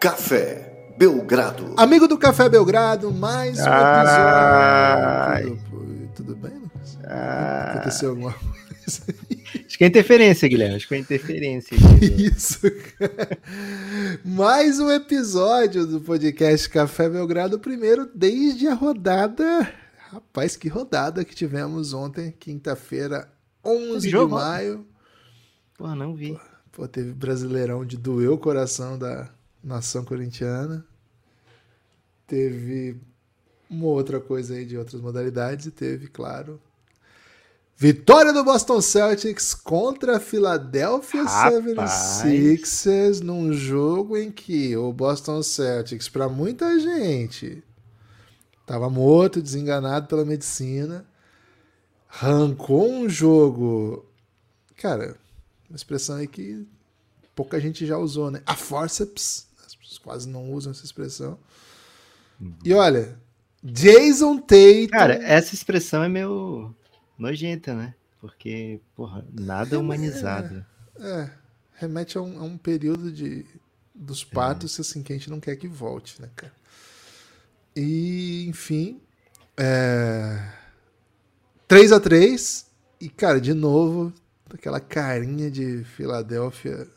Café Belgrado. Amigo do Café Belgrado, mais um episódio. Tudo, tudo bem, Lucas? Ah. Aconteceu alguma coisa? Acho que é interferência, Guilherme. Acho que é interferência. Isso, cara. Mais um episódio do podcast Café Belgrado, primeiro desde a rodada. Rapaz, que rodada que tivemos ontem, quinta-feira, 11 de jogo, maio. Pô, não vi. Pô, teve Brasileirão de doer o coração da nação corintiana. Teve uma outra coisa aí de outras modalidades e teve, claro, vitória do Boston Celtics contra a Philadelphia Rapaz. 76ers num jogo em que o Boston Celtics, para muita gente, estava morto, desenganado pela medicina, arrancou um jogo, cara, uma expressão aí que pouca gente já usou, né? A forceps, pessoas quase não usam essa expressão. E olha, Jason Tatum. Cara, essa expressão é meio nojenta, né? Porque, porra, nada humanizado. É, remete a um, a um período de dos patos assim que a gente não quer que volte, né, cara? E, enfim, é... 3 a 3 e cara, de novo, aquela carinha de Filadélfia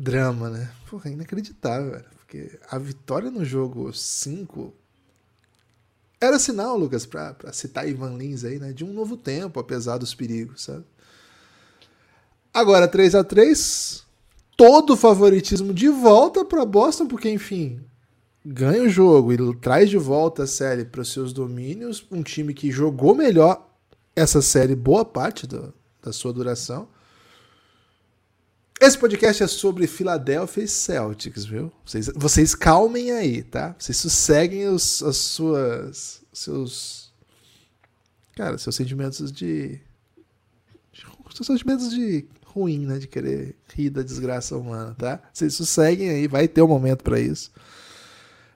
drama, né? Porra, é inacreditável, velho, porque a vitória no jogo 5 era sinal, Lucas, pra, pra citar Ivan Lins aí, né, de um novo tempo, apesar dos perigos, sabe? Agora 3 a 3 todo o favoritismo de volta para Boston, porque enfim, ganha o jogo e traz de volta a série para os seus domínios, um time que jogou melhor essa série boa parte do, da sua duração. Esse podcast é sobre Philadelphia e Celtics, viu? Vocês, vocês calmem aí, tá? Vocês sosseguem os, as suas. seus. Cara, seus sentimentos de. Seus sentimentos de ruim, né? De querer rir da desgraça humana, tá? Vocês sosseguem aí, vai ter um momento para isso.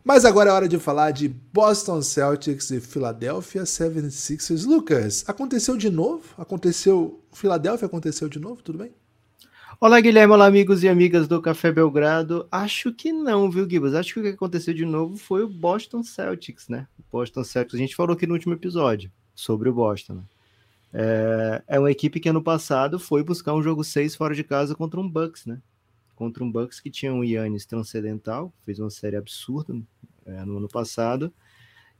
Mas agora é hora de falar de Boston Celtics e Philadelphia 76ers. Lucas, aconteceu de novo? Aconteceu. Philadelphia aconteceu de novo? Tudo bem? Olá, Guilherme. Olá, amigos e amigas do Café Belgrado. Acho que não, viu, Gibas? Acho que o que aconteceu de novo foi o Boston Celtics, né? O Boston Celtics, a gente falou aqui no último episódio sobre o Boston. Né? É, é uma equipe que ano passado foi buscar um jogo 6 fora de casa contra um Bucks, né? Contra um Bucks que tinha um Yannis transcendental, fez uma série absurda é, no ano passado,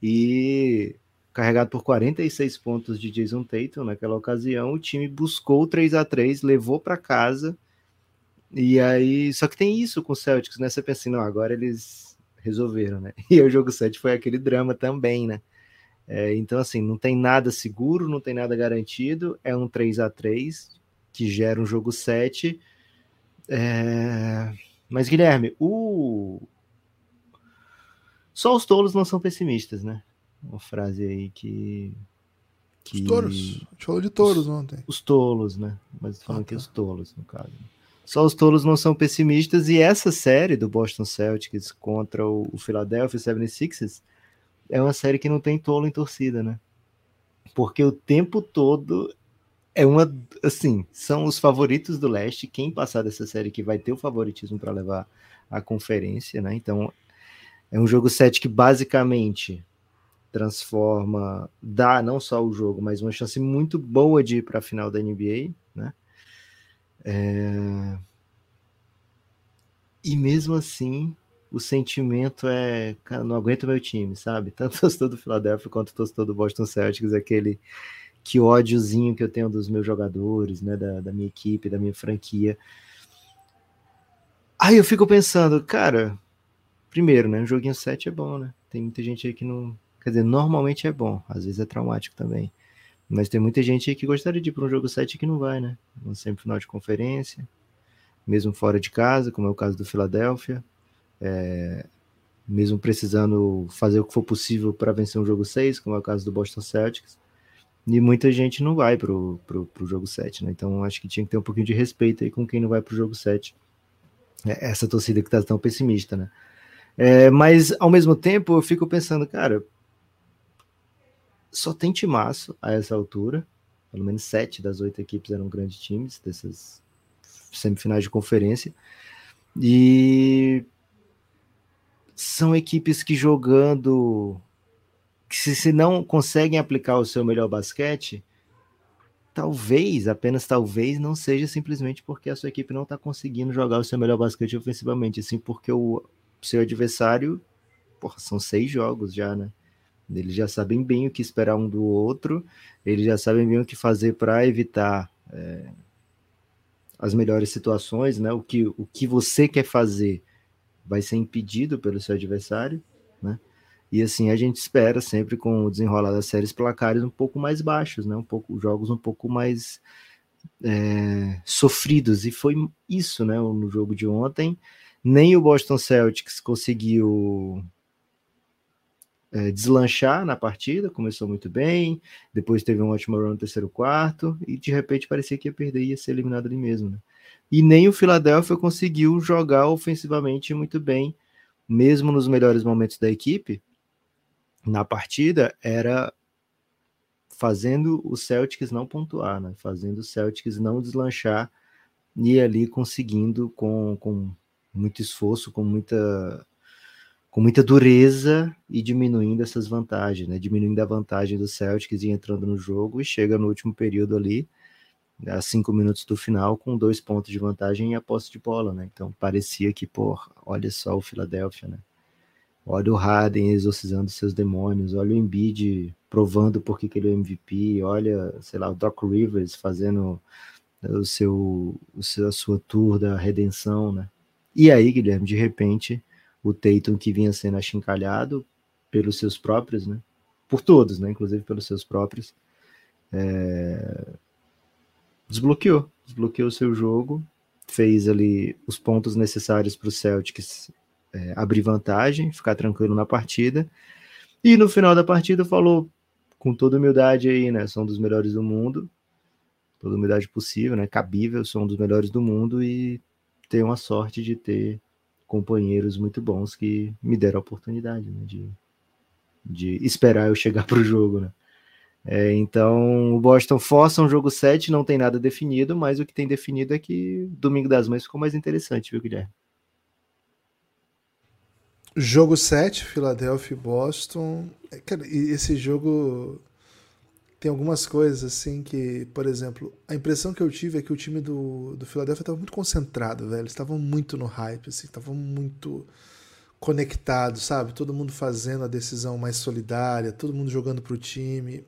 e carregado por 46 pontos de Jason Tatum naquela ocasião, o time buscou 3 a 3 levou para casa e aí, só que tem isso com o Celtics, né? Você pensa assim, não, agora eles resolveram, né? E o jogo 7 foi aquele drama também, né? É, então, assim, não tem nada seguro, não tem nada garantido, é um 3 a 3 que gera um jogo 7. É... Mas, Guilherme, o. Só os tolos não são pessimistas, né? Uma frase aí que. que... Os touros. A gente falou de touros ontem. Os tolos, né? Mas falando ah, tá. que os tolos, no caso. Só os tolos não são pessimistas, e essa série do Boston Celtics contra o, o Philadelphia 76ers é uma série que não tem tolo em torcida, né? Porque o tempo todo é uma. Assim, são os favoritos do leste. Quem passar dessa série que vai ter o favoritismo para levar a conferência, né? Então, é um jogo 7 que basicamente transforma, dá não só o jogo, mas uma chance muito boa de ir para a final da NBA, né? É... E mesmo assim, o sentimento é, cara, não aguento meu time, sabe? Tanto torcedor do Philadelphia quanto torcedor do Boston Celtics, aquele que ódiozinho que eu tenho dos meus jogadores, né, da, da minha equipe, da minha franquia. Aí eu fico pensando, cara, primeiro, né, um joguinho 7 é bom, né? Tem muita gente aí que não, quer dizer, normalmente é bom, às vezes é traumático também. Mas tem muita gente aí que gostaria de ir para um jogo 7 que não vai, né? Não sempre final de conferência, mesmo fora de casa, como é o caso do Philadelphia. É, mesmo precisando fazer o que for possível para vencer um jogo 6, como é o caso do Boston Celtics. E muita gente não vai pro, pro jogo 7, né? Então acho que tinha que ter um pouquinho de respeito aí com quem não vai pro jogo 7. É, essa torcida que tá tão pessimista, né? É, mas ao mesmo tempo eu fico pensando, cara, só tem timaço a essa altura. Pelo menos sete das oito equipes eram grandes times dessas semifinais de conferência. E são equipes que jogando que se, não conseguem aplicar o seu melhor basquete, talvez, apenas talvez, não seja simplesmente porque a sua equipe não está conseguindo jogar o seu melhor basquete ofensivamente, assim porque o seu adversário, porra, são seis jogos já, né? Eles já sabem bem o que esperar um do outro, eles já sabem bem o que fazer para evitar é, as melhores situações, né? O que, o que você quer fazer vai ser impedido pelo seu adversário, né? E assim a gente espera sempre com o desenrolar das séries placares um pouco mais baixos, né? Um pouco jogos um pouco mais é, sofridos e foi isso, né? No jogo de ontem, nem o Boston Celtics conseguiu é, deslanchar na partida, começou muito bem, depois teve um ótimo run no terceiro quarto, e de repente parecia que ia perder e ia ser eliminado ali mesmo. Né? E nem o Philadelphia conseguiu jogar ofensivamente muito bem, mesmo nos melhores momentos da equipe, na partida, era fazendo o Celtics não pontuar, né? fazendo o Celtics não deslanchar e ali conseguindo com, com muito esforço, com muita com muita dureza e diminuindo essas vantagens, né? Diminuindo a vantagem do Celtics e entrando no jogo e chega no último período ali, a cinco minutos do final, com dois pontos de vantagem e a posse de bola, né? Então parecia que, pô, olha só o Philadelphia, né? Olha o Harden exorcizando seus demônios, olha o Embiid provando por que ele é o MVP, olha, sei lá, o Doc Rivers fazendo o seu, o seu, a sua tour da redenção, né? E aí, Guilherme, de repente, o Tatum que vinha sendo achincalhado pelos seus próprios, né? Por todos, né? Inclusive pelos seus próprios. É... Desbloqueou, desbloqueou o seu jogo, fez ali os pontos necessários para o Celtics é, abrir vantagem, ficar tranquilo na partida. E no final da partida falou com toda humildade aí, né? São um dos melhores do mundo, toda humildade possível, né? Cabível, são um dos melhores do mundo e tenho a sorte de ter companheiros muito bons que me deram a oportunidade né, de, de esperar eu chegar para o jogo. Né? É, então, o Boston força um jogo 7, não tem nada definido, mas o que tem definido é que Domingo das Mães ficou mais interessante, viu, Guilherme? Jogo 7, Philadelphia e Boston. É, cara, esse jogo tem algumas coisas assim que, por exemplo, a impressão que eu tive é que o time do, do Philadelphia estava muito concentrado, velho. Eles estavam muito no hype, assim, estavam muito conectados, sabe? Todo mundo fazendo a decisão mais solidária, todo mundo jogando pro time.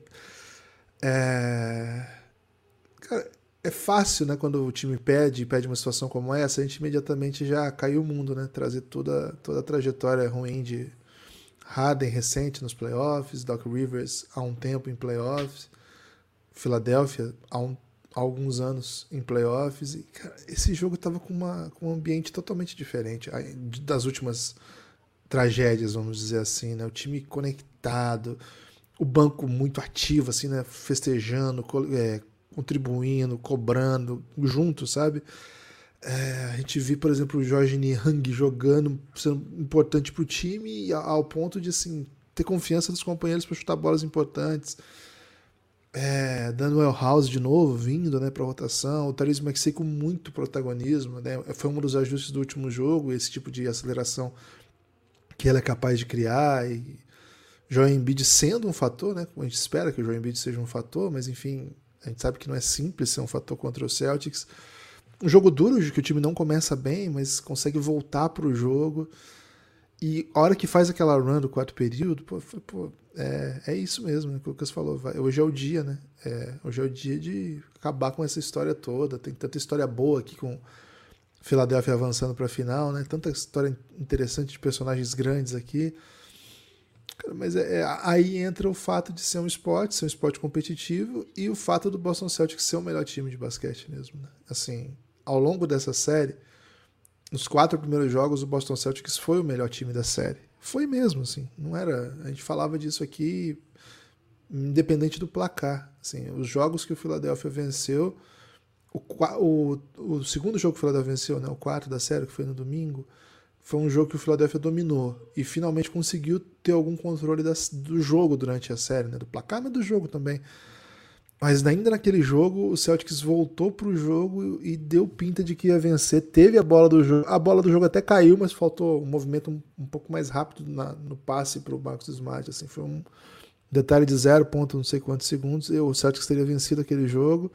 É... Cara, é fácil, né? Quando o time pede, pede uma situação como essa, a gente imediatamente já caiu o mundo, né? Trazer toda, toda a trajetória ruim de Harden recente nos playoffs, Doc Rivers há um tempo em playoffs, Philadelphia há, um, há alguns anos em playoffs. E, cara, esse jogo estava com, com um ambiente totalmente diferente das últimas tragédias, vamos dizer assim, né? O time conectado, o banco muito ativo, assim, né? Festejando, é, contribuindo, cobrando, junto, sabe? É, a gente viu, por exemplo, o Jorge Niang jogando, sendo importante para o time, ao ponto de assim, ter confiança dos companheiros para chutar bolas importantes. É, Daniel House de novo vindo né, para a rotação, o Therese Maxey com muito protagonismo, né, foi um dos ajustes do último jogo, esse tipo de aceleração que ele é capaz de criar. E Joel Embiid sendo um fator, né, a gente espera que o Joel Embiid seja um fator, mas enfim, a gente sabe que não é simples ser um fator contra o Celtics um jogo duro, que o time não começa bem, mas consegue voltar para o jogo. E a hora que faz aquela run do quarto período, pô, pô é, é isso mesmo, né, que o Lucas falou. Vai, hoje é o dia, né? É, hoje é o dia de acabar com essa história toda. Tem tanta história boa aqui com Philadelphia avançando para a final, né? Tanta história interessante de personagens grandes aqui. Mas é, é, aí entra o fato de ser um esporte, ser um esporte competitivo e o fato do Boston Celtics ser o melhor time de basquete mesmo. Né? Assim, ao longo dessa série, nos quatro primeiros jogos, o Boston Celtics foi o melhor time da série. Foi mesmo, assim. Não era. A gente falava disso aqui, independente do placar. Assim, os jogos que o Philadelphia venceu, o, o, o segundo jogo que o Philadelphia venceu, né, o quarto da série, que foi no domingo, foi um jogo que o Philadelphia dominou e finalmente conseguiu ter algum controle das, do jogo durante a série, né, do placar, mas do jogo também. Mas ainda naquele jogo, o Celtics voltou pro jogo e deu pinta de que ia vencer. Teve a bola do jogo. A bola do jogo até caiu, mas faltou um movimento um, um pouco mais rápido na, no passe pro Marcos Smart. Assim, foi um detalhe de zero ponto não sei quantos segundos. O Celtics teria vencido aquele jogo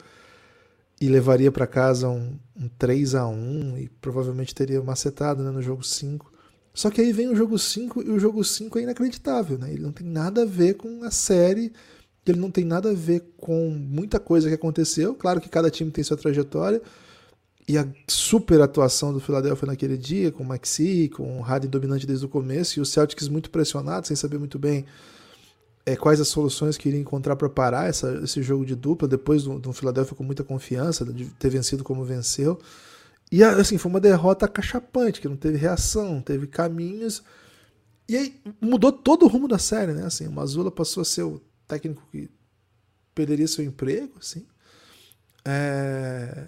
e levaria para casa um, um 3 a 1 e provavelmente teria macetado né, no jogo 5. Só que aí vem o jogo 5 e o jogo 5 é inacreditável. Né? Ele não tem nada a ver com a série ele não tem nada a ver com muita coisa que aconteceu. Claro que cada time tem sua trajetória. E a super atuação do Philadelphia naquele dia, com o Maxi, com o Harden dominante desde o começo, e o Celtics muito pressionado, sem saber muito bem é, quais as soluções que iria encontrar para parar essa, esse jogo de dupla, depois do, do Philadelphia com muita confiança, de ter vencido como venceu. E assim, foi uma derrota cachapante, que não teve reação, não teve caminhos. E aí mudou todo o rumo da série, né? Assim, o Mazula passou a ser o técnico que perderia seu emprego, assim. É...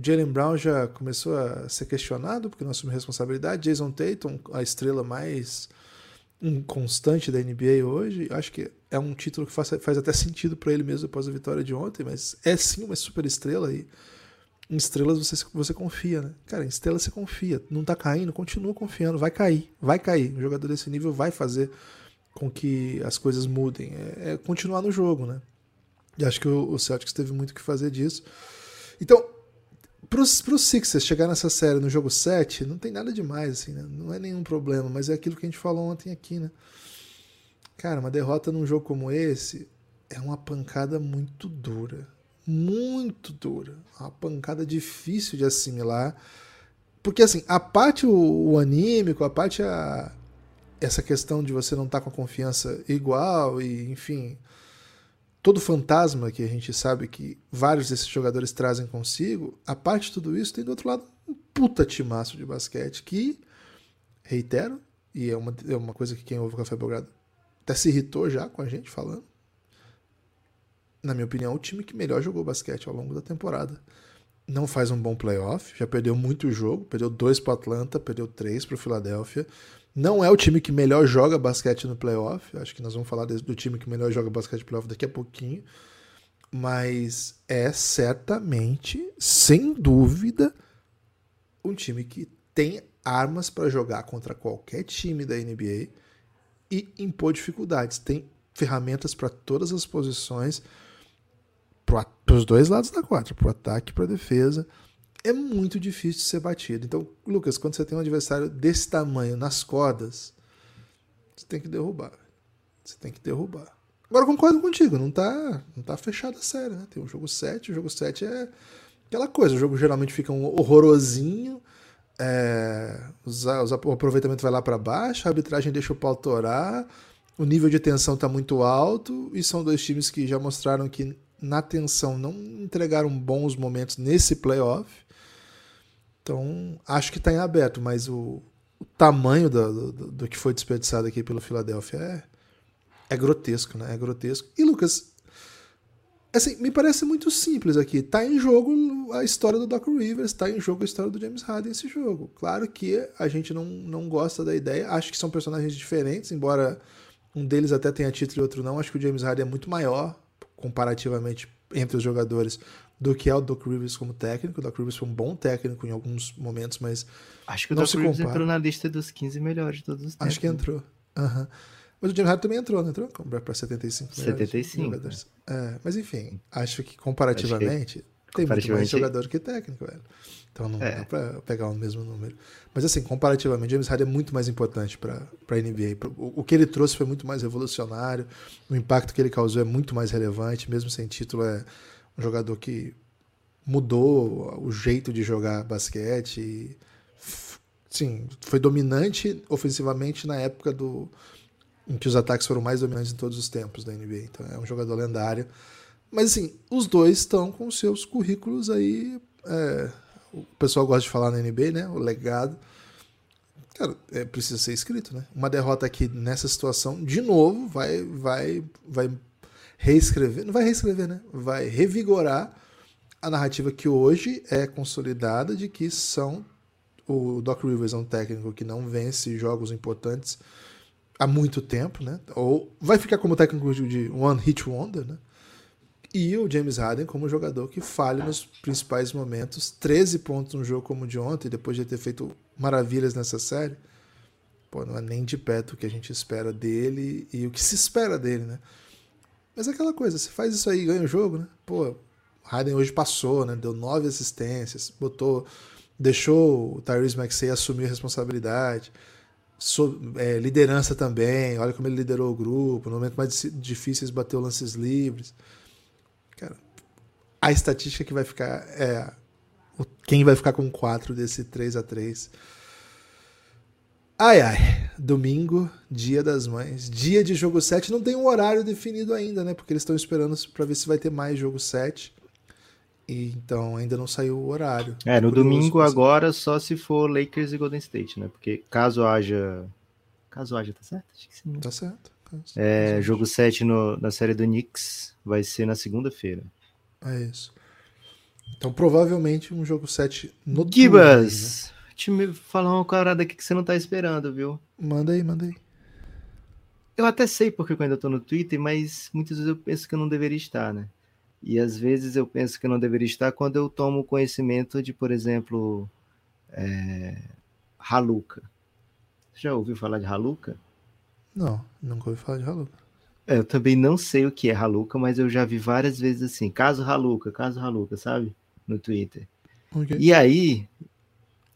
Jalen Brown já começou a ser questionado porque não assumiu responsabilidade. Jason Tatum, a estrela mais inconstante da NBA hoje, acho que é um título que faz, faz até sentido para ele mesmo depois da vitória de ontem, mas é sim uma super estrela e em estrelas você, você confia, né? Cara, em estrelas você confia. Não tá caindo, continua confiando, vai cair, vai cair. Um jogador desse nível vai fazer com que as coisas mudem. É, é continuar no jogo, né? E acho que o, Celtics teve muito que fazer disso. Então, para os Sixers chegar nessa série no jogo 7, não tem nada demais, assim, né? Não é nenhum problema, mas é aquilo que a gente falou ontem aqui, né? Cara, uma derrota num jogo como esse é uma pancada muito dura. Muito dura. Uma pancada difícil de assimilar. Porque, assim, a parte o, o anímico, a parte a, essa questão de você não estar tá com a confiança igual e, enfim, todo fantasma que a gente sabe que vários desses jogadores trazem consigo, a parte de tudo isso tem do outro lado um puta timaço de basquete que, reitero, e é uma, é uma coisa que quem ouve o Café Belgrado até se irritou já com a gente falando. Na minha opinião, o time que melhor jogou basquete ao longo da temporada. Não faz um bom playoff, já perdeu muito jogo, perdeu dois para Atlanta, perdeu três para o Philadelphia, não é o time que melhor joga basquete no playoff. Acho que nós vamos falar do time que melhor joga basquete no playoff daqui a pouquinho. Mas é certamente, sem dúvida, um time que tem armas para jogar contra qualquer time da NBA e impor dificuldades. Tem ferramentas para todas as posições, para os dois lados da quadra, para o ataque e para a defesa é muito difícil de ser batido. Então, Lucas, quando você tem um adversário desse tamanho nas cordas, você tem que derrubar. Você tem que derrubar. Agora concordo contigo, não tá, não tá fechada a série, né? Tem o jogo 7, o jogo 7 é aquela coisa, o jogo geralmente fica um horrorosinho, é, os, os, o aproveitamento vai lá para baixo, a arbitragem deixa o pau torar, o nível de tensão tá muito alto, e são dois times que já mostraram que na tensão não entregaram bons momentos nesse playoff. Então, acho que está em aberto, mas o, o tamanho do, do, do, que foi desperdiçado aqui pelo Philadelphia é, é grotesco, né? É grotesco. E, Lucas, assim, me parece muito simples aqui. Tá em jogo a história do Doc Rivers, tá em jogo a história do James Harden esse jogo. Claro que a gente não, não gosta da ideia, acho que são personagens diferentes, embora um deles até tenha título e outro não. Acho que o James Harden é muito maior comparativamente entre os jogadores do que é o Doc Rivers como técnico. O Doc Rivers foi um bom técnico em alguns momentos, mas. Acho que o Doc Rivers compara. entrou na lista dos 15 melhores de todos os tempos. Acho que entrou. Uhum. Mas o James Harden também entrou, não entrou? Para 75 75. Jogadores. É. é, mas enfim, acho que comparativamente. Acho que tem muito mais jogador que técnico, velho. Então não é. dá pra pegar o mesmo número. Mas assim, comparativamente, James Harden é muito mais importante para a NBA. O, o que ele trouxe foi muito mais revolucionário, o impacto que ele causou é muito mais relevante, mesmo sem título, é um jogador que mudou o jeito de jogar basquete. Sim, foi dominante ofensivamente na época do em que os ataques foram mais dominantes em todos os tempos da NBA. Então é um jogador lendário. Mas assim, os dois estão com seus currículos aí. É, o pessoal gosta de falar na NBA, né? O legado. Cara, é, precisa ser escrito, né? Uma derrota aqui nessa situação, de novo, vai, vai, vai reescrever. Não vai reescrever, né? Vai revigorar a narrativa que hoje é consolidada de que são. O Doc Rivers é um técnico que não vence jogos importantes há muito tempo, né? Ou vai ficar como técnico de One Hit Wonder, né? E o James Harden como jogador que falha nos principais momentos. 13 pontos no jogo como o de ontem, depois de ter feito maravilhas nessa série. Pô, não é nem de perto o que a gente espera dele e o que se espera dele, né? Mas é aquela coisa, você faz isso aí ganha o jogo, né? Pô, Harden hoje passou, né? Deu nove assistências, botou, deixou o Tyrese Maxey assumir a responsabilidade, so, é, liderança também. Olha como ele liderou o grupo. No momento mais difíceis bateu lances livres. Cara, a estatística que vai ficar é quem vai ficar com quatro desse 3 a 3 Ai, ai. Domingo, dia das mães. Dia de jogo 7. Não tem um horário definido ainda, né? Porque eles estão esperando para ver se vai ter mais jogo 7. E, então ainda não saiu o horário. É, no domingo agora só se for Lakers e Golden State, né? Porque caso haja. Caso haja, tá certo? Acho que sim. Tá certo. É, jogo 7 no, na série do Knicks vai ser na segunda-feira. É isso. Então provavelmente um jogo 7 no Gibas! Né? Te falar uma parada aqui que você não tá esperando, viu? Manda aí, manda aí. Eu até sei porque eu ainda tô no Twitter, mas muitas vezes eu penso que eu não deveria estar, né? E às vezes eu penso que eu não deveria estar quando eu tomo conhecimento de, por exemplo, é... Haluca. Você já ouviu falar de Haluca? Não, nunca ouvi falar de Haluca. É, eu também não sei o que é Haluca, mas eu já vi várias vezes assim, caso Haluca, caso Haluca, sabe? No Twitter. Okay. E aí,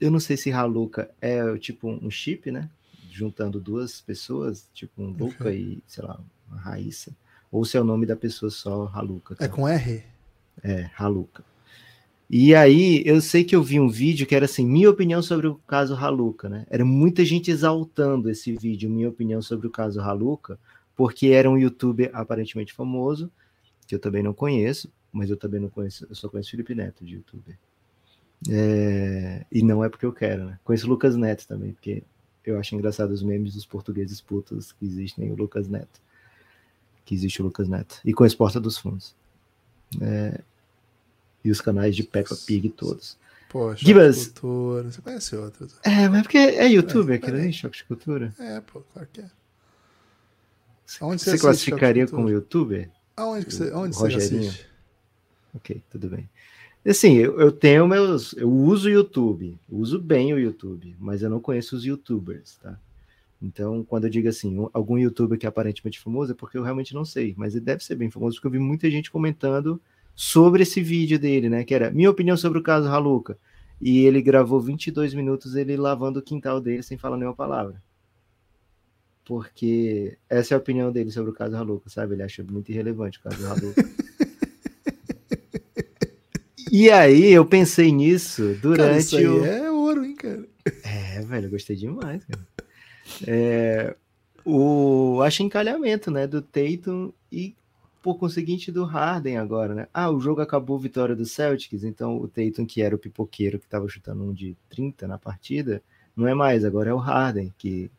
eu não sei se Haluca é tipo um chip, né? Juntando duas pessoas, tipo um Luca okay. e, sei lá, uma Raíssa. Ou se é o nome da pessoa só Haluca. Tá? É com R? É, Haluca. E aí, eu sei que eu vi um vídeo que era assim, minha opinião sobre o caso Haluca, né? Era muita gente exaltando esse vídeo, minha opinião sobre o caso Haluca, porque era um youtuber aparentemente famoso, que eu também não conheço, mas eu também não conheço, eu só conheço Felipe Neto de youtuber. É, e não é porque eu quero, né? Conheço o Lucas Neto também, porque eu acho engraçado os memes dos portugueses putos que existem o Lucas Neto. Que existe o Lucas Neto. E conheço Porta dos Fundos. É, e os canais de Peppa Pig todos. Poxa, Gibas. Cultura. Você conhece outros? É, mas porque é youtuber é, aquilo ali, Choque de Cultura? É, pô, claro que é. Aonde você, você classificaria como youtuber? Aonde, que você, aonde você assiste? Ok, tudo bem. Assim, eu, eu, tenho meus. Eu uso o YouTube, uso bem o YouTube, mas eu não conheço os YouTubers, tá? Então, quando eu digo assim, um, algum YouTuber que é aparentemente famoso, é porque eu realmente não sei, mas ele deve ser bem famoso, porque eu vi muita gente comentando sobre esse vídeo dele, né? Que era minha opinião sobre o caso Haluca. E ele gravou 22 minutos ele lavando o quintal dele sem falar nenhuma palavra. Porque essa é a opinião dele sobre o caso Haluca, sabe? Ele acha muito irrelevante o caso Haluca. E aí eu pensei nisso durante cara, isso aí o. É ouro, hein, cara? É, velho, eu gostei demais, cara. É, o achincalhamento, né, do Tatum e por conseguinte do Harden agora, né? Ah, o jogo acabou vitória do Celtics, então o Tatum, que era o pipoqueiro que estava chutando um de 30 na partida, não é mais, agora é o Harden, que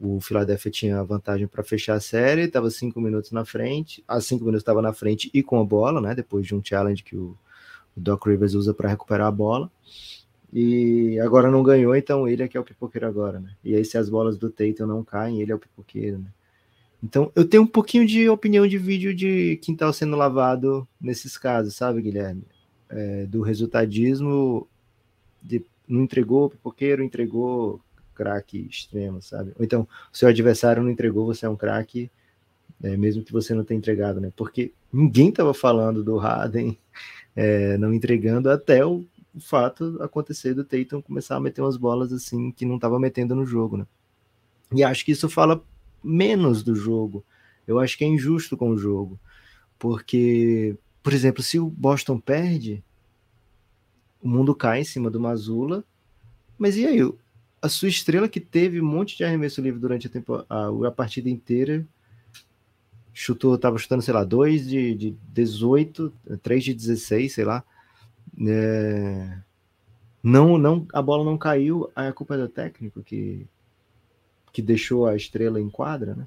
o Philadelphia tinha a vantagem para fechar a série, estava cinco minutos na frente, a cinco minutos estava na frente e com a bola, né? Depois de um challenge que o o Doc Rivers usa para recuperar a bola. E agora não ganhou, então ele é que é o pipoqueiro agora, né? E aí se as bolas do Tatum não caem, ele é o pipoqueiro, né? Então eu tenho um pouquinho de opinião de vídeo de quintal sendo lavado nesses casos, sabe, Guilherme? É, do resultadismo de não entregou pipoqueiro, entregou craque extremo, sabe? Ou então, o seu adversário não entregou, você é um craque, é, mesmo que você não tenha entregado, né? Porque ninguém tava falando do Harden é, não entregando até o, o, fato acontecer do Tatum começar a meter umas bolas assim que não estava metendo no jogo, né? E acho que isso fala menos do jogo. Eu acho que é injusto com o jogo, porque, por exemplo, se o Boston perde, o mundo cai em cima do Mazula, mas e aí? A sua estrela que teve um monte de arremesso livre durante a, tempo, a, a partida inteira chutou, tava chutando, sei lá, 2 de, de 18, 3 de 16, sei lá. É... Não, não, a bola não caiu, a culpa é do técnico que, que deixou a estrela em quadra, né?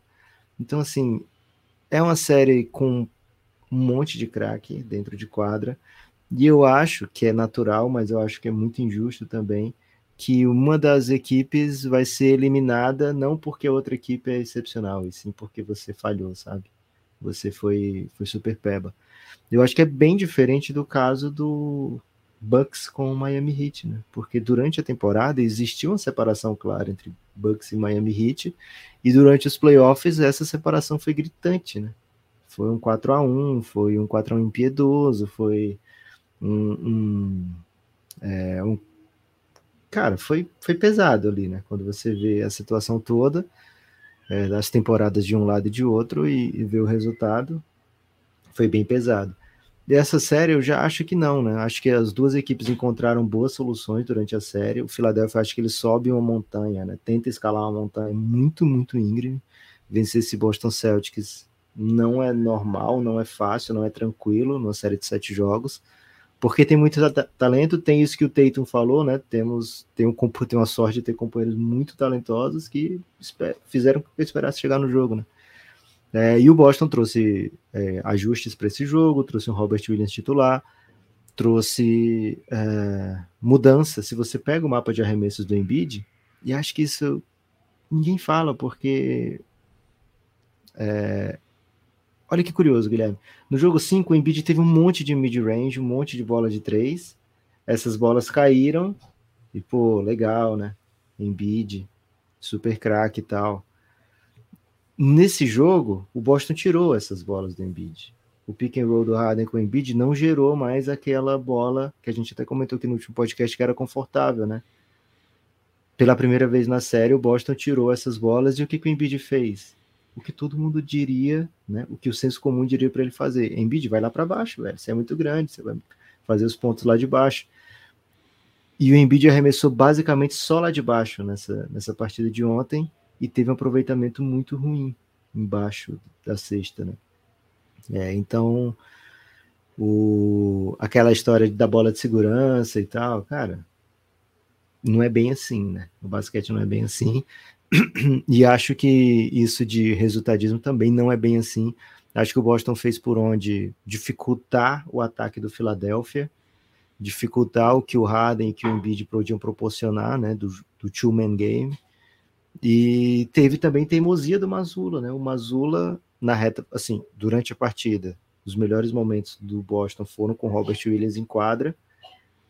Então, assim, é uma série com um monte de craque dentro de quadra, e eu acho que é natural, mas eu acho que é muito injusto também, que uma das equipes vai ser eliminada não porque a outra equipe é excepcional, e sim porque você falhou, sabe? Você foi, foi super peba. Eu acho que é bem diferente do caso do Bucks com o Miami Heat, né? Porque durante a temporada existiu uma separação clara entre Bucks e Miami Heat, e durante os playoffs essa separação foi gritante, né? Foi um 4 a 1 foi um 4 a 1 impiedoso, foi um, um, é, um cara, foi, foi pesado ali, né? Quando você vê a situação toda, é, das temporadas de um lado e de outro, e, e vê o resultado, foi bem pesado. Dessa série, eu já acho que não, né? Acho que as duas equipes encontraram boas soluções durante a série. O Philadelphia, acho que ele sobe uma montanha, né? Tenta escalar uma montanha muito, muito íngreme. Vencer esse Boston Celtics não é normal, não é fácil, não é tranquilo numa série de sete jogos porque tem muito talento, tem isso que o Tatum falou, né? Temos tem, um, tem uma sorte de ter companheiros muito talentosos que fizeram que eu esperasse chegar no jogo, né? É, e o Boston trouxe é, ajustes para esse jogo, trouxe um Robert Williams titular, trouxe é, mudança. Se você pega o mapa de arremessos do Embiid, e acho que isso ninguém fala, porque é, Olha que curioso, Guilherme. No jogo 5, o Embiid teve um monte de mid-range, um monte de bola de três. Essas bolas caíram e, pô, legal, né? Embiid, super craque e tal. Nesse jogo, o Boston tirou essas bolas do Embiid. O pick and roll do Harden com o Embiid não gerou mais aquela bola que a gente até comentou aqui no último podcast que era confortável, né? Pela primeira vez na série, o Boston tirou essas bolas e o que, que o Embiid fez? O que todo mundo diria, né? O que o senso comum diria para ele fazer. Embiid, vai lá para baixo, velho. Você é muito grande, você vai fazer os pontos lá de baixo. E o Embiid arremessou basicamente só lá de baixo nessa, nessa partida de ontem e teve um aproveitamento muito ruim embaixo da cesta, né? É, então, o, aquela história da bola de segurança e tal, cara, não é bem assim, né? O basquete não é bem assim. e acho que isso de resultadismo também não é bem assim. Acho que o Boston fez por onde dificultar o ataque do Philadelphia, dificultar o que o Harden e que o Embiid podiam proporcionar, né, do, do two-man game. E teve também teimosia do Mazula, né? O Mazula na reta, assim, durante a partida, os melhores momentos do Boston foram com Robert Williams em quadra.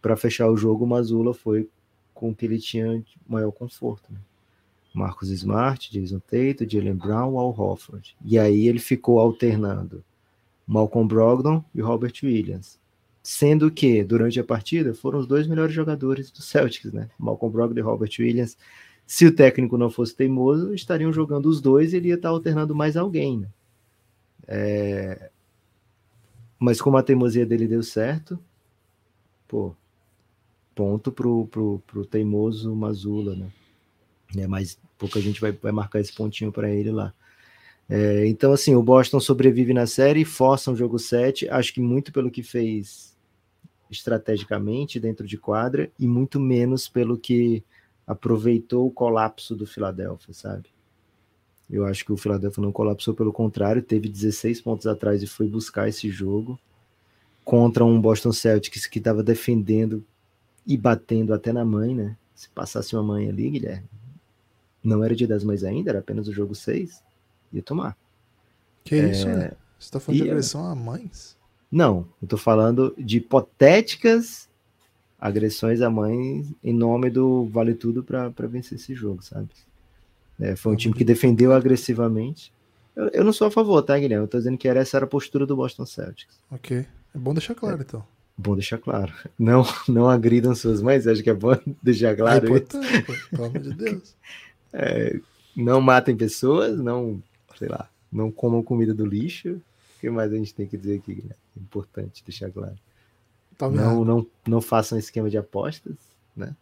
Para fechar o jogo, o Mazula foi com o que ele tinha maior conforto. Né? Marcos Smart, Jason Tate, Jalen Brown, Al Hofford. E aí ele ficou alternando Malcolm Brogdon e Robert Williams. Sendo que, durante a partida, foram os dois melhores jogadores do Celtics, né? Malcolm Brogdon e Robert Williams. Se o técnico não fosse teimoso, estariam jogando os dois e ele ia estar alternando mais alguém, né? É... Mas como a teimosia dele deu certo, pô, ponto pro, pro, pro teimoso Mazula, né? É, mas pouca gente vai, vai marcar esse pontinho para ele lá. É, então, assim, o Boston sobrevive na série, força um jogo 7, acho que muito pelo que fez estrategicamente dentro de quadra e muito menos pelo que aproveitou o colapso do Philadelphia, sabe? Eu acho que o Philadelphia não colapsou, pelo contrário, teve 16 pontos atrás e foi buscar esse jogo contra um Boston Celtics que estava defendendo e batendo até na mãe, né? Se passasse uma mãe ali, Guilherme, não era dia das mães ainda, era apenas o jogo 6, ia tomar. Que é, isso, né? Você tá falando de agressão a mães? Não, eu tô falando de hipotéticas agressões a mães em nome do vale tudo para vencer esse jogo, sabe? É, foi um time que defendeu agressivamente. Eu, eu, não sou a favor, tá, Guilherme? Eu tô dizendo que era, essa era a postura do Boston Celtics. Ok. É bom deixar claro, é. então. Bom deixar claro. Não, não agridam suas mães, acho que é bom deixar claro. É importante, pelo amor de Deus. É, não matem pessoas, não, sei lá, não comam comida do lixo. O que mais a gente tem que dizer aqui? Né? É importante deixar claro. Tá não, não, não façam esquema de apostas, né?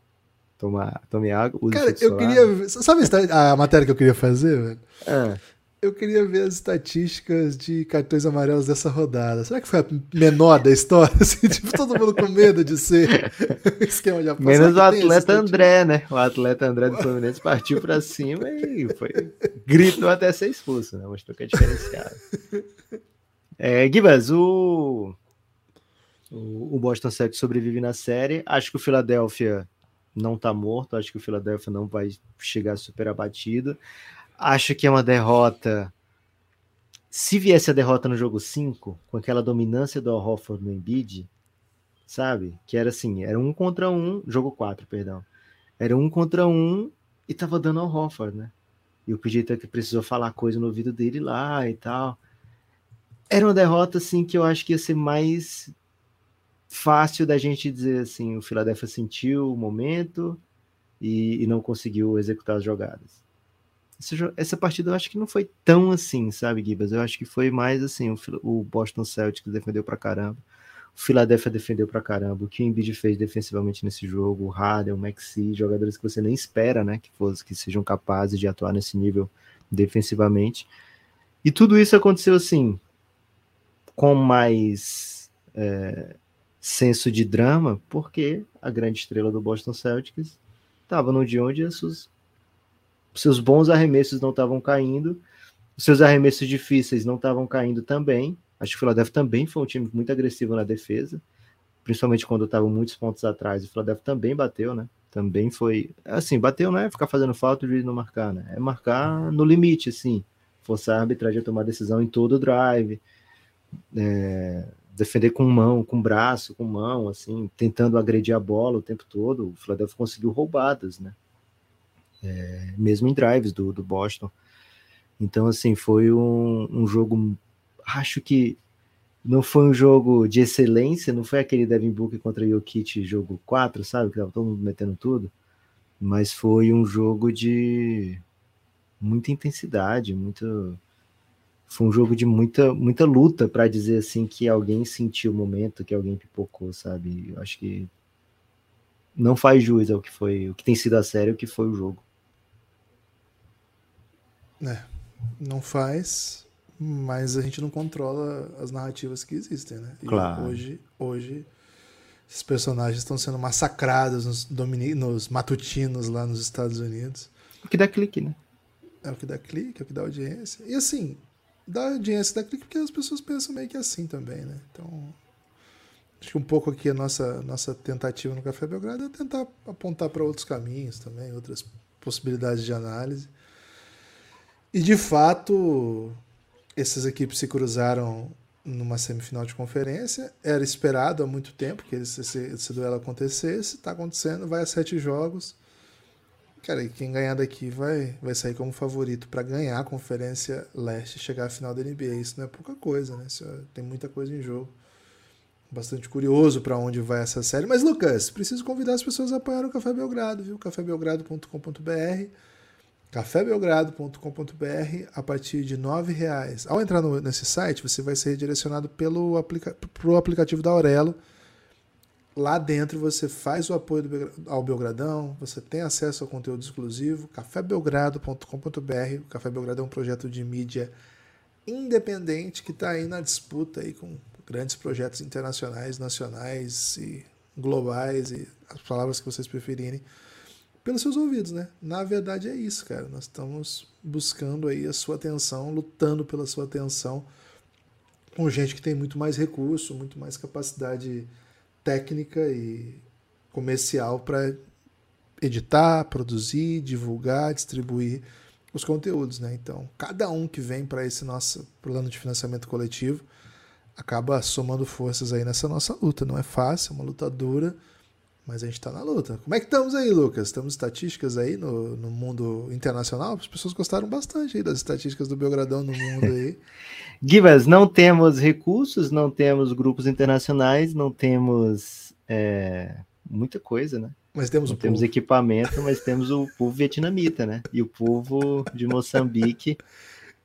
Toma, tome água. Cara, eu queria. Sabe a matéria que eu queria fazer, velho? Ah. Eu queria ver as estatísticas de cartões amarelos dessa rodada. Será que foi a menor da história? Assim, tipo, todo mundo com medo de ser esquema de aposta. Menos o atleta André, né? O atleta André do Fluminense partiu pra cima e foi, gritou até ser expulso, né? Mostrou que é diferenciado. É, Gibas, o, o, o Boston Celtics sobrevive na série. Acho que o Philadelphia não tá morto. Acho que o Philadelphia não vai chegar super abatido. Acho que é uma derrota se viesse a derrota no jogo 5, com aquela dominância do Al Horford no Embiid, sabe? Que era assim, era um contra um, jogo 4, perdão. Era um contra um e tava dando ao Horford, né? E o PJ Tucker precisou falar coisa no ouvido dele lá e tal. Era uma derrota, assim, que eu acho que ia ser mais fácil da gente dizer assim, o Philadelphia sentiu o momento e, e não conseguiu executar as jogadas. Essa, partida eu acho que não foi tão assim, sabe, Gibas? Eu acho que foi mais assim, o, o Boston Celtics defendeu pra caramba, o Philadelphia defendeu pra caramba, o que o Embiid fez defensivamente nesse jogo, o Harden, o Maxi, jogadores que você nem espera, né, que, fosse, que sejam capazes de atuar nesse nível defensivamente. E tudo isso aconteceu assim, com mais é, senso de drama, porque a grande estrela do Boston Celtics estava no dia onde seus, seus bons arremessos não estavam caindo, os seus arremessos difíceis não estavam caindo também. Acho que o Philadelphia também foi um time muito agressivo na defesa, principalmente quando estava muitos pontos atrás. O Philadelphia também bateu, né? Também foi. Assim, bateu não é ficar fazendo falta e não marcar, né? É marcar no limite, assim. Forçar a arbitragem a tomar decisão em todo o drive. É, defender com mão, com braço, com mão, assim, tentando agredir a bola o tempo todo. O Philadelphia conseguiu roubadas, né? É, mesmo em drives do, do Boston. Então, assim, foi um, um jogo. Acho que não foi um jogo de excelência, não foi aquele Devin Booker contra Jokic jogo 4, sabe? Que tava todo mundo metendo tudo. Mas foi um jogo de muita intensidade, muito foi um jogo de muita, muita luta para dizer assim que alguém sentiu o momento, que alguém pipocou, sabe? Eu acho que não faz jus ao que foi, o que tem sido a série, o que foi o jogo. É, não faz, mas a gente não controla as narrativas que existem, né? E claro. hoje, hoje esses personagens estão sendo massacrados nos, domini nos matutinos lá nos Estados Unidos. O que dá clique, né? É o que dá clique, é o que dá audiência. E assim, da audiência da Clique, porque as pessoas pensam meio que assim também, né? Então, acho que um pouco aqui a nossa, nossa tentativa no Café Belgrado é tentar apontar para outros caminhos também, outras possibilidades de análise. E de fato, essas equipes se cruzaram numa semifinal de conferência. Era esperado há muito tempo que esse, esse, duelo acontecesse. Está acontecendo, vai a sete jogos. Cara, e quem ganhar daqui vai, vai sair como favorito para ganhar a Conferência Leste e chegar à final da NBA. Isso não é pouca coisa, né? Isso é, tem muita coisa em jogo. Bastante curioso para onde vai essa série. Mas, Lucas, preciso convidar as pessoas a apoiar o Café Belgrado, viu? cafébelgrado.com.br cafébelgrado.com.br a partir de R$ reais. Ao entrar no, nesse site, você vai ser redirecionado pelo aplica pro aplicativo da Aurelo Lá dentro você faz o apoio ao Belgradão, você tem acesso ao conteúdo exclusivo, cafébelgrado.com.br. O Café Belgrado é um projeto de mídia independente que está aí na disputa aí com grandes projetos internacionais, nacionais e globais e as palavras que vocês preferirem pelos seus ouvidos, né? Na verdade é isso, cara. Nós estamos buscando aí a sua atenção, lutando pela sua atenção com gente que tem muito mais recurso, muito mais capacidade técnica e comercial para editar, produzir, divulgar, distribuir os conteúdos, né? Então, cada um que vem para esse nosso plano de financiamento coletivo acaba somando forças aí nessa nossa luta. Não é fácil, é uma luta dura, mas a gente está na luta. Como é que estamos aí, Lucas? Temos estatísticas aí no, no mundo internacional? As pessoas gostaram bastante aí das estatísticas do Belgradão no mundo aí. Givas, não temos recursos, não temos grupos internacionais, não temos é, muita coisa, né? Mas temos não o temos equipamento, mas temos o povo vietnamita, né? E o povo de Moçambique.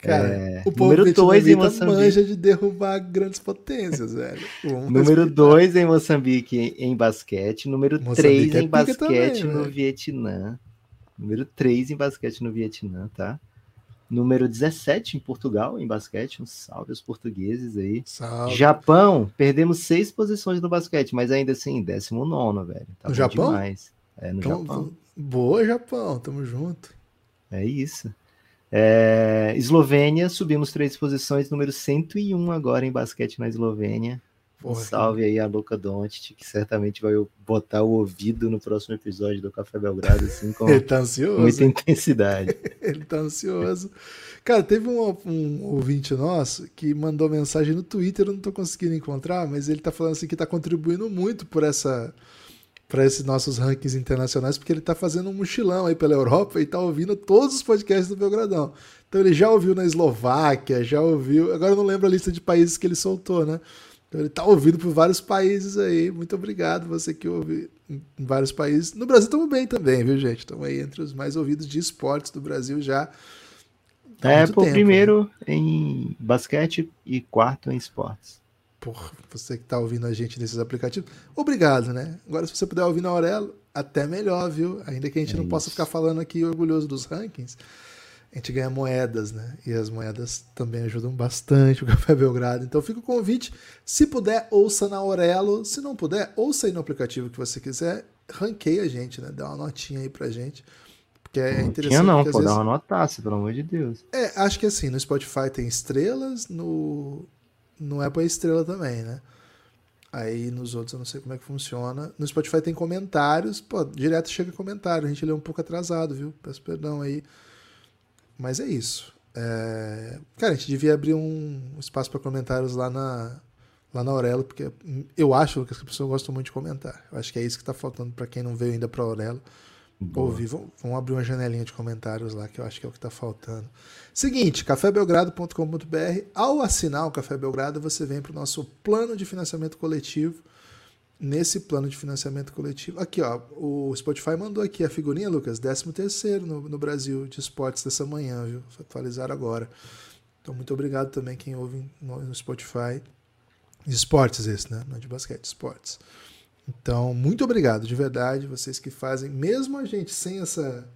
Cara, é, o povo número dois em Moçambique. manja de derrubar grandes potências, velho. número 2 em Moçambique em basquete, número 3 é em basquete também, no velho. Vietnã. Número 3 em basquete no Vietnã, tá? Número 17 em Portugal, em basquete. Um salve aos portugueses aí. Salve. Japão, perdemos seis posições no basquete, mas ainda assim, 19, velho. Tá no Japão? demais. É, no então, Japão. Boa, Japão, tamo junto. É isso. É, Eslovênia, subimos três posições, número 101 agora em basquete na Eslovênia. Um salve aí a Luca Doncic, que certamente vai botar o ouvido no próximo episódio do Café Belgrado, assim, com Ele tá ansioso. muita intensidade. Ele tá ansioso. Cara, teve um, um, ouvinte nosso que mandou mensagem no Twitter, eu não tô conseguindo encontrar, mas ele tá falando assim que tá contribuindo muito por essa para esses nossos rankings internacionais, porque ele tá fazendo um mochilão aí pela Europa e tá ouvindo todos os podcasts do Belgradão. Então ele já ouviu na Eslováquia, já ouviu, agora eu não lembro a lista de países que ele soltou, né? Então ele está ouvido por vários países aí. Muito obrigado você que ouve em vários países. No Brasil estamos bem também, viu, gente? Estamos aí entre os mais ouvidos de esportes do Brasil já. É, por tempo, primeiro né? em basquete e quarto em esportes. Por você que está ouvindo a gente nesses aplicativos, obrigado, né? Agora, se você puder ouvir na Aurelo, até melhor, viu? Ainda que a gente é não isso. possa ficar falando aqui orgulhoso dos rankings, a gente ganha moedas, né? E as moedas também ajudam bastante o Café Belgrado. Então fica o convite. Se puder, ouça na Aurelo. Se não puder, ouça aí no aplicativo que você quiser. Ranqueia a gente, né? Dá uma notinha aí pra gente. Porque é interessante. Tinha não, pode vezes... dar uma notaça, pelo amor de Deus. É, acho que assim, no Spotify tem estrelas, no, Apple é estrela também, né? Aí nos outros eu não sei como é que funciona. No Spotify tem comentários. Pô, direto chega comentário. A gente lê um pouco atrasado, viu? Peço perdão aí. Mas é isso. É... Cara, a gente devia abrir um espaço para comentários lá na, lá na Aurelo, porque eu acho que as pessoas gostam muito de comentar. Eu acho que é isso que está faltando para quem não veio ainda para Aurelo. Ouvir, vamos abrir uma janelinha de comentários lá, que eu acho que é o que está faltando. Seguinte, cafébelgrado.com.br. Ao assinar o Café Belgrado, você vem para o nosso plano de financiamento coletivo nesse plano de financiamento coletivo. Aqui, ó, o Spotify mandou aqui a figurinha, Lucas, 13 terceiro no, no Brasil de esportes dessa manhã, viu? Atualizaram agora. Então, muito obrigado também quem ouve no, no Spotify. Esportes esse, né? Não de basquete, esportes. Então, muito obrigado, de verdade, vocês que fazem, mesmo a gente sem essa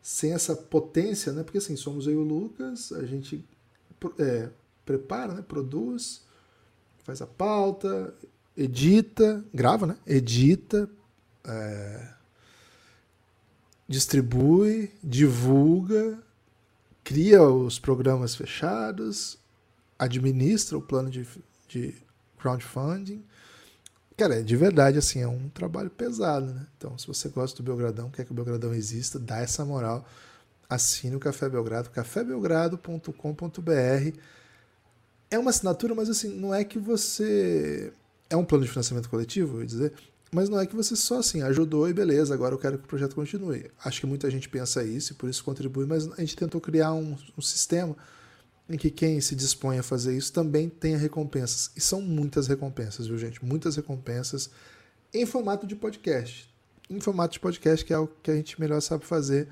sem essa potência, né? Porque assim, somos eu e o Lucas, a gente é, prepara, né? produz, faz a pauta, edita, grava, né? Edita, é, distribui, divulga, cria os programas fechados, administra o plano de, de crowdfunding. Cara, é de verdade, assim, é um trabalho pesado, né? Então, se você gosta do Belgradão, quer que o Belgradão exista, dá essa moral, assine o Café Belgrado, cafébelgrado.com.br. É uma assinatura, mas assim, não é que você é um plano de financiamento coletivo, eu ia dizer, mas não é que você só assim ajudou e beleza, agora eu quero que o projeto continue. Acho que muita gente pensa isso e por isso contribui, mas a gente tentou criar um, um sistema em que quem se dispõe a fazer isso também tenha recompensas. E são muitas recompensas, viu, gente? Muitas recompensas em formato de podcast. Em formato de podcast, que é o que a gente melhor sabe fazer,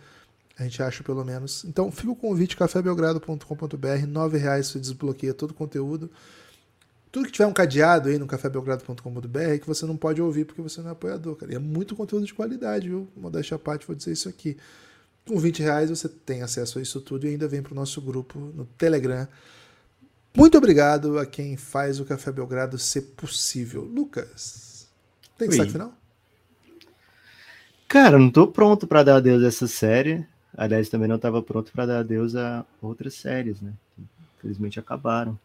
a gente acha pelo menos. Então, fica o convite, cafébelgrado.com.br, R$ reais você desbloqueia todo o conteúdo. Tudo que tiver um cadeado aí no cafébelgrado.com.br que você não pode ouvir porque você não é apoiador, cara. E é muito conteúdo de qualidade, viu? Modéstia à parte, vou dizer isso aqui. Com 20 reais você tem acesso a isso tudo e ainda vem para o nosso grupo no Telegram. Muito obrigado a quem faz o Café Belgrado ser possível. Lucas, tem destaque final? Cara, não tô pronto para dar adeus a essa série. Aliás, também não estava pronto para dar adeus a outras séries, né? Infelizmente acabaram.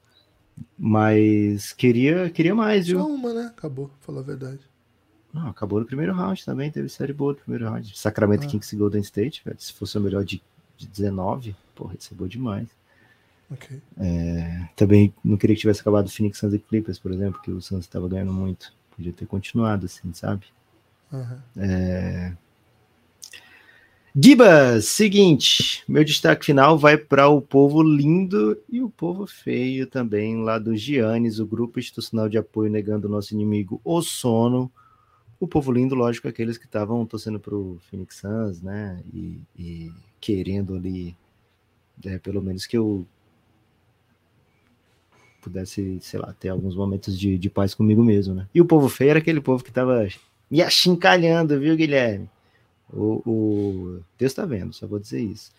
Mas queria, queria mais, viu? Só uma, né? Acabou, falar a verdade. Não, acabou no primeiro round também, teve série boa no primeiro round. Sacramento ah. Kings e Golden State, velho. Se fosse o melhor de, de 19, porra, isso é bom demais. Okay. É, também não queria que tivesse acabado Phoenix Suns e Clippers, por exemplo, que o Suns estava ganhando muito. Podia ter continuado assim, sabe? Uhum. É, Gibas, seguinte, meu destaque final vai para o povo lindo e o povo feio também, lá do Giannis, o grupo institucional de apoio negando o nosso inimigo, o sono. O povo lindo, lógico, aqueles que estavam torcendo para o Phoenix Suns, né, e, e querendo ali, é, pelo menos que eu pudesse, sei lá, ter alguns momentos de, de paz comigo mesmo, né. E o povo feio era aquele povo que estava me achincalhando, viu, Guilherme? O, o Deus está vendo, só vou dizer isso.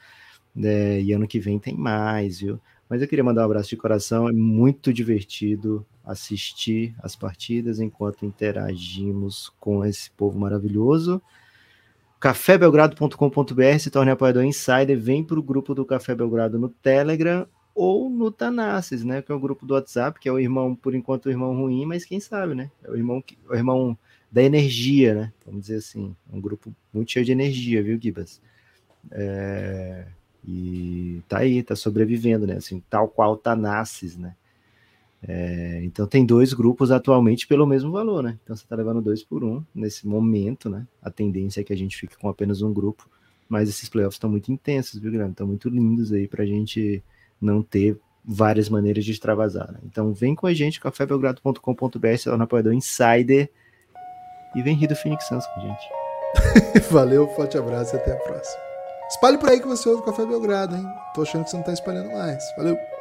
É, e ano que vem tem mais, viu? Mas eu queria mandar um abraço de coração. É muito divertido assistir as partidas enquanto interagimos com esse povo maravilhoso. cafébelgrado.com.br se torne apoiador insider, vem para o grupo do Café Belgrado no Telegram ou no Tanassis, né? Que é o grupo do WhatsApp, que é o irmão, por enquanto, o irmão ruim, mas quem sabe, né? É o irmão, que, o irmão da energia, né? Vamos dizer assim. Um grupo muito cheio de energia, viu, Gibas? É, e tá aí, tá sobrevivendo, né? Assim, tal qual Tanassis, né? É, então tem dois grupos atualmente pelo mesmo valor, né? Então você tá levando dois por um nesse momento, né? A tendência é que a gente fique com apenas um grupo, mas esses playoffs estão muito intensos, viu, Guilherme? Estão muito lindos aí pra gente não ter várias maneiras de extravasar. Né? Então vem com a gente, cafébelgrado.com.br, se torna apoiador Insider e vem rir do Phoenix Suns com a gente. Valeu, forte abraço e até a próxima. Espalhe por aí que você ouve o Café Belgrado, hein? Tô achando que você não tá espalhando mais. Valeu!